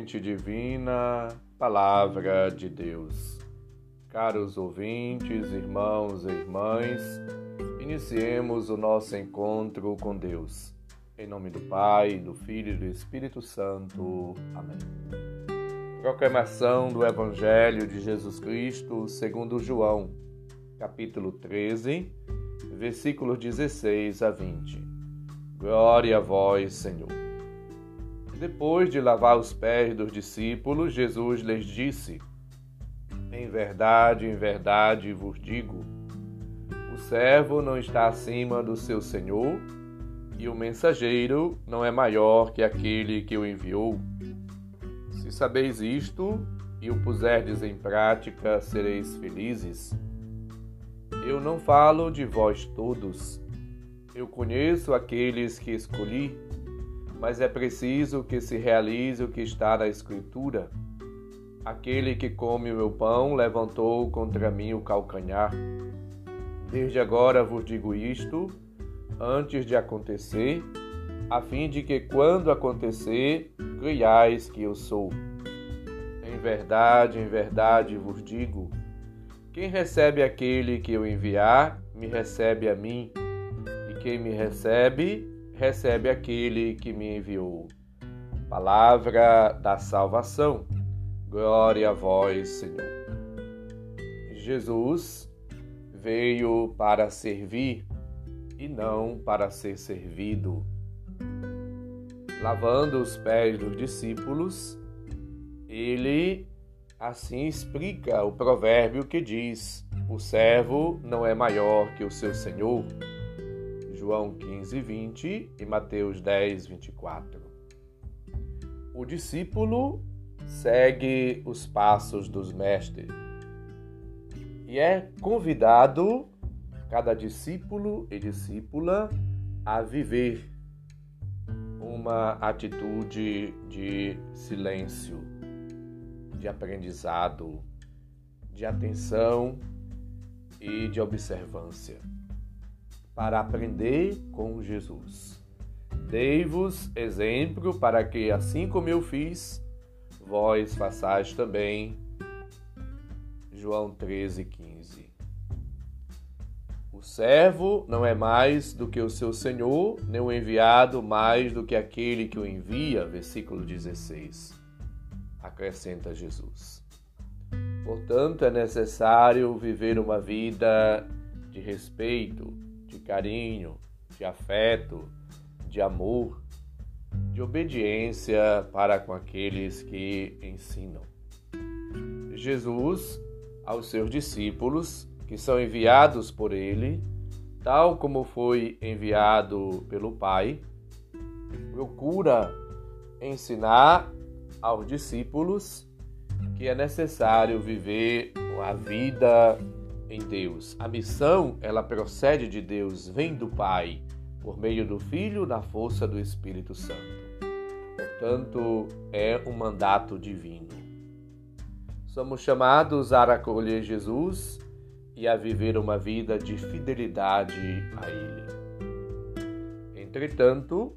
fonte divina, Palavra de Deus. Caros ouvintes, irmãos e irmãs, iniciemos o nosso encontro com Deus. Em nome do Pai, do Filho e do Espírito Santo. Amém. Proclamação do Evangelho de Jesus Cristo segundo João, capítulo 13, versículos 16 a 20. Glória a vós, Senhor. Depois de lavar os pés dos discípulos, Jesus lhes disse: Em verdade, em verdade vos digo: o servo não está acima do seu senhor, e o mensageiro não é maior que aquele que o enviou. Se sabeis isto e o puserdes em prática, sereis felizes. Eu não falo de vós todos. Eu conheço aqueles que escolhi mas é preciso que se realize o que está na Escritura. Aquele que come o meu pão levantou contra mim o calcanhar. Desde agora vos digo isto, antes de acontecer, a fim de que, quando acontecer, creiais que eu sou. Em verdade, em verdade vos digo: quem recebe aquele que eu enviar, me recebe a mim, e quem me recebe, recebe aquele que me enviou. Palavra da salvação. Glória a vós, Senhor. Jesus veio para servir e não para ser servido. Lavando os pés dos discípulos, ele assim explica o provérbio que diz: O servo não é maior que o seu senhor. João 15, 20 e Mateus 10, 24. O discípulo segue os passos dos mestres e é convidado, cada discípulo e discípula, a viver uma atitude de silêncio, de aprendizado, de atenção e de observância para aprender com Jesus. Dei-vos exemplo para que, assim como eu fiz, vós façais também. João 13, 15. O servo não é mais do que o seu senhor, nem o enviado mais do que aquele que o envia. Versículo 16. Acrescenta Jesus. Portanto, é necessário viver uma vida de respeito, carinho, de afeto, de amor, de obediência para com aqueles que ensinam. Jesus, aos seus discípulos, que são enviados por ele, tal como foi enviado pelo Pai, procura ensinar aos discípulos que é necessário viver a vida em Deus. A missão, ela procede de Deus, vem do Pai, por meio do Filho, na força do Espírito Santo. Portanto, é um mandato divino. Somos chamados a acolher Jesus e a viver uma vida de fidelidade a Ele. Entretanto,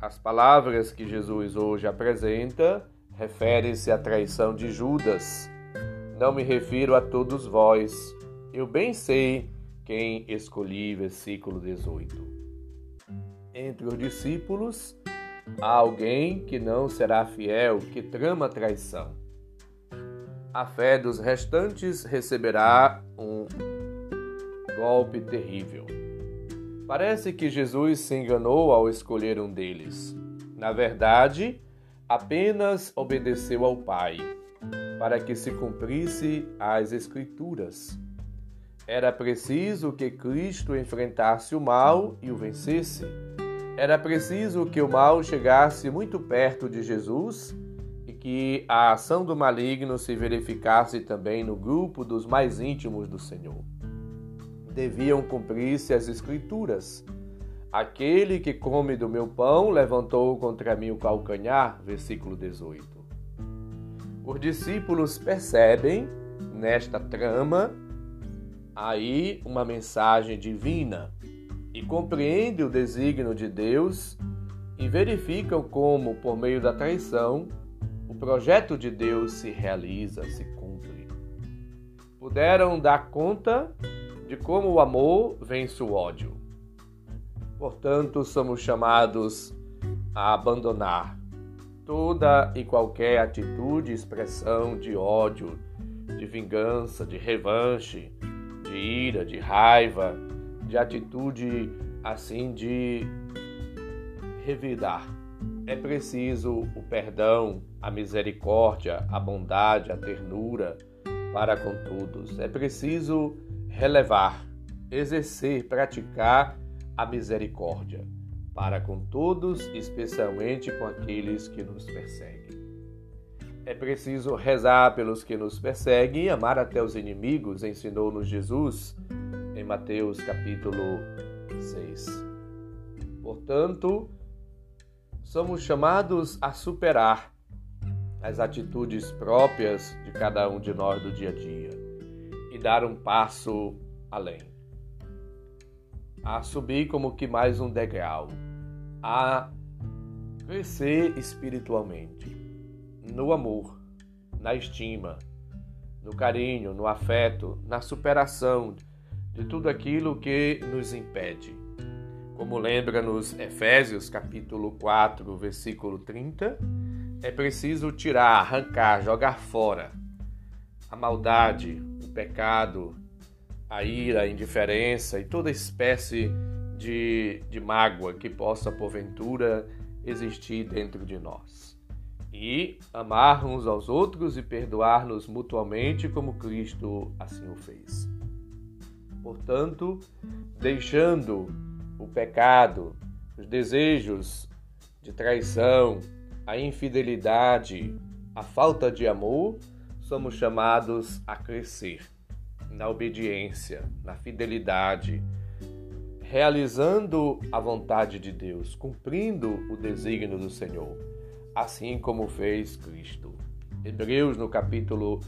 as palavras que Jesus hoje apresenta referem-se à traição de Judas. Não me refiro a todos vós, eu bem sei quem escolhi, versículo 18. Entre os discípulos há alguém que não será fiel, que trama traição. A fé dos restantes receberá um golpe terrível. Parece que Jesus se enganou ao escolher um deles. Na verdade, apenas obedeceu ao Pai, para que se cumprisse as Escrituras. Era preciso que Cristo enfrentasse o mal e o vencesse. Era preciso que o mal chegasse muito perto de Jesus e que a ação do maligno se verificasse também no grupo dos mais íntimos do Senhor. Deviam cumprir-se as Escrituras. Aquele que come do meu pão levantou contra mim o calcanhar. Versículo 18. Os discípulos percebem, nesta trama, aí uma mensagem divina e compreende o desígnio de Deus e verificam como, por meio da traição, o projeto de Deus se realiza, se cumpre. Puderam dar conta de como o amor vence o ódio. Portanto, somos chamados a abandonar toda e qualquer atitude, expressão de ódio, de vingança, de revanche, de ira, de raiva, de atitude assim de revidar. É preciso o perdão, a misericórdia, a bondade, a ternura para com todos. É preciso relevar, exercer, praticar a misericórdia para com todos, especialmente com aqueles que nos perseguem. É preciso rezar pelos que nos perseguem e amar até os inimigos, ensinou-nos Jesus em Mateus capítulo 6. Portanto, somos chamados a superar as atitudes próprias de cada um de nós do dia a dia e dar um passo além. A subir como que mais um degrau, a crescer espiritualmente, no amor, na estima, no carinho, no afeto, na superação de tudo aquilo que nos impede. Como lembra nos Efésios capítulo 4, versículo 30, é preciso tirar, arrancar, jogar fora a maldade, o pecado, a ira, a indiferença e toda espécie de, de mágoa que possa porventura existir dentro de nós. E amar uns aos outros e perdoar-nos mutuamente como Cristo assim o fez. Portanto, deixando o pecado, os desejos de traição, a infidelidade, a falta de amor, somos chamados a crescer na obediência, na fidelidade, realizando a vontade de Deus, cumprindo o desígnio do Senhor, assim como fez Cristo. Hebreus, no capítulo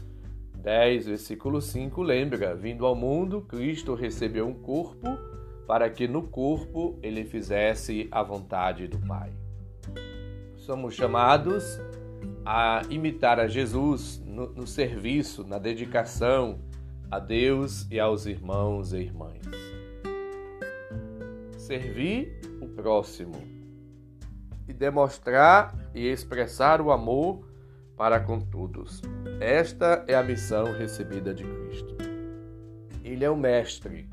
10, versículo 5, lembra: vindo ao mundo, Cristo recebeu um corpo para que no corpo ele fizesse a vontade do Pai. Somos chamados a imitar a Jesus no, no serviço, na dedicação a Deus e aos irmãos e irmãs. Servir o próximo e demonstrar e expressar o amor para com todos. Esta é a missão recebida de Cristo. Ele é o Mestre.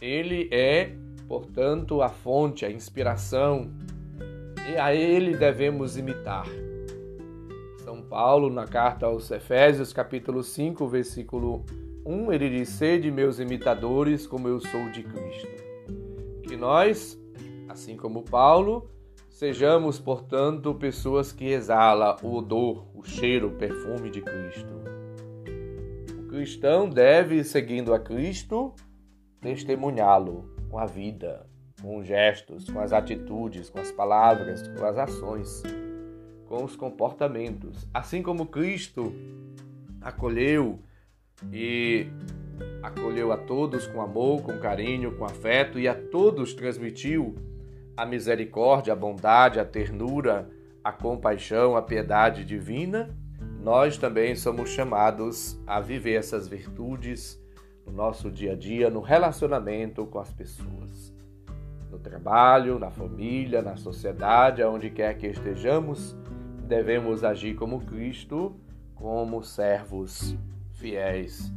Ele é, portanto, a fonte, a inspiração. E a ele devemos imitar. São Paulo, na carta aos Efésios, capítulo 5, versículo 1, ele diz: Sede meus imitadores, como eu sou de Cristo. Que nós, assim como Paulo, Sejamos, portanto, pessoas que exalam o odor, o cheiro, o perfume de Cristo. O cristão deve, seguindo a Cristo, testemunhá-lo com a vida, com os gestos, com as atitudes, com as palavras, com as ações, com os comportamentos. Assim como Cristo acolheu e acolheu a todos com amor, com carinho, com afeto e a todos transmitiu a misericórdia, a bondade, a ternura, a compaixão, a piedade divina, nós também somos chamados a viver essas virtudes no nosso dia a dia, no relacionamento com as pessoas. No trabalho, na família, na sociedade, aonde quer que estejamos, devemos agir como Cristo, como servos fiéis.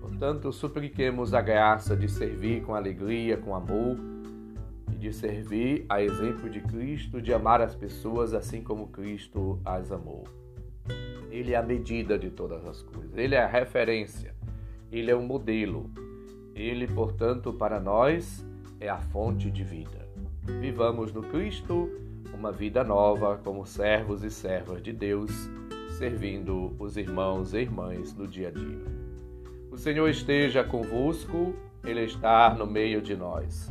Portanto, supliquemos a graça de servir com alegria, com amor, de servir a exemplo de Cristo, de amar as pessoas assim como Cristo as amou. Ele é a medida de todas as coisas, ele é a referência, ele é o modelo. Ele, portanto, para nós é a fonte de vida. Vivamos no Cristo uma vida nova como servos e servas de Deus, servindo os irmãos e irmãs no dia a dia. O Senhor esteja convosco, Ele está no meio de nós.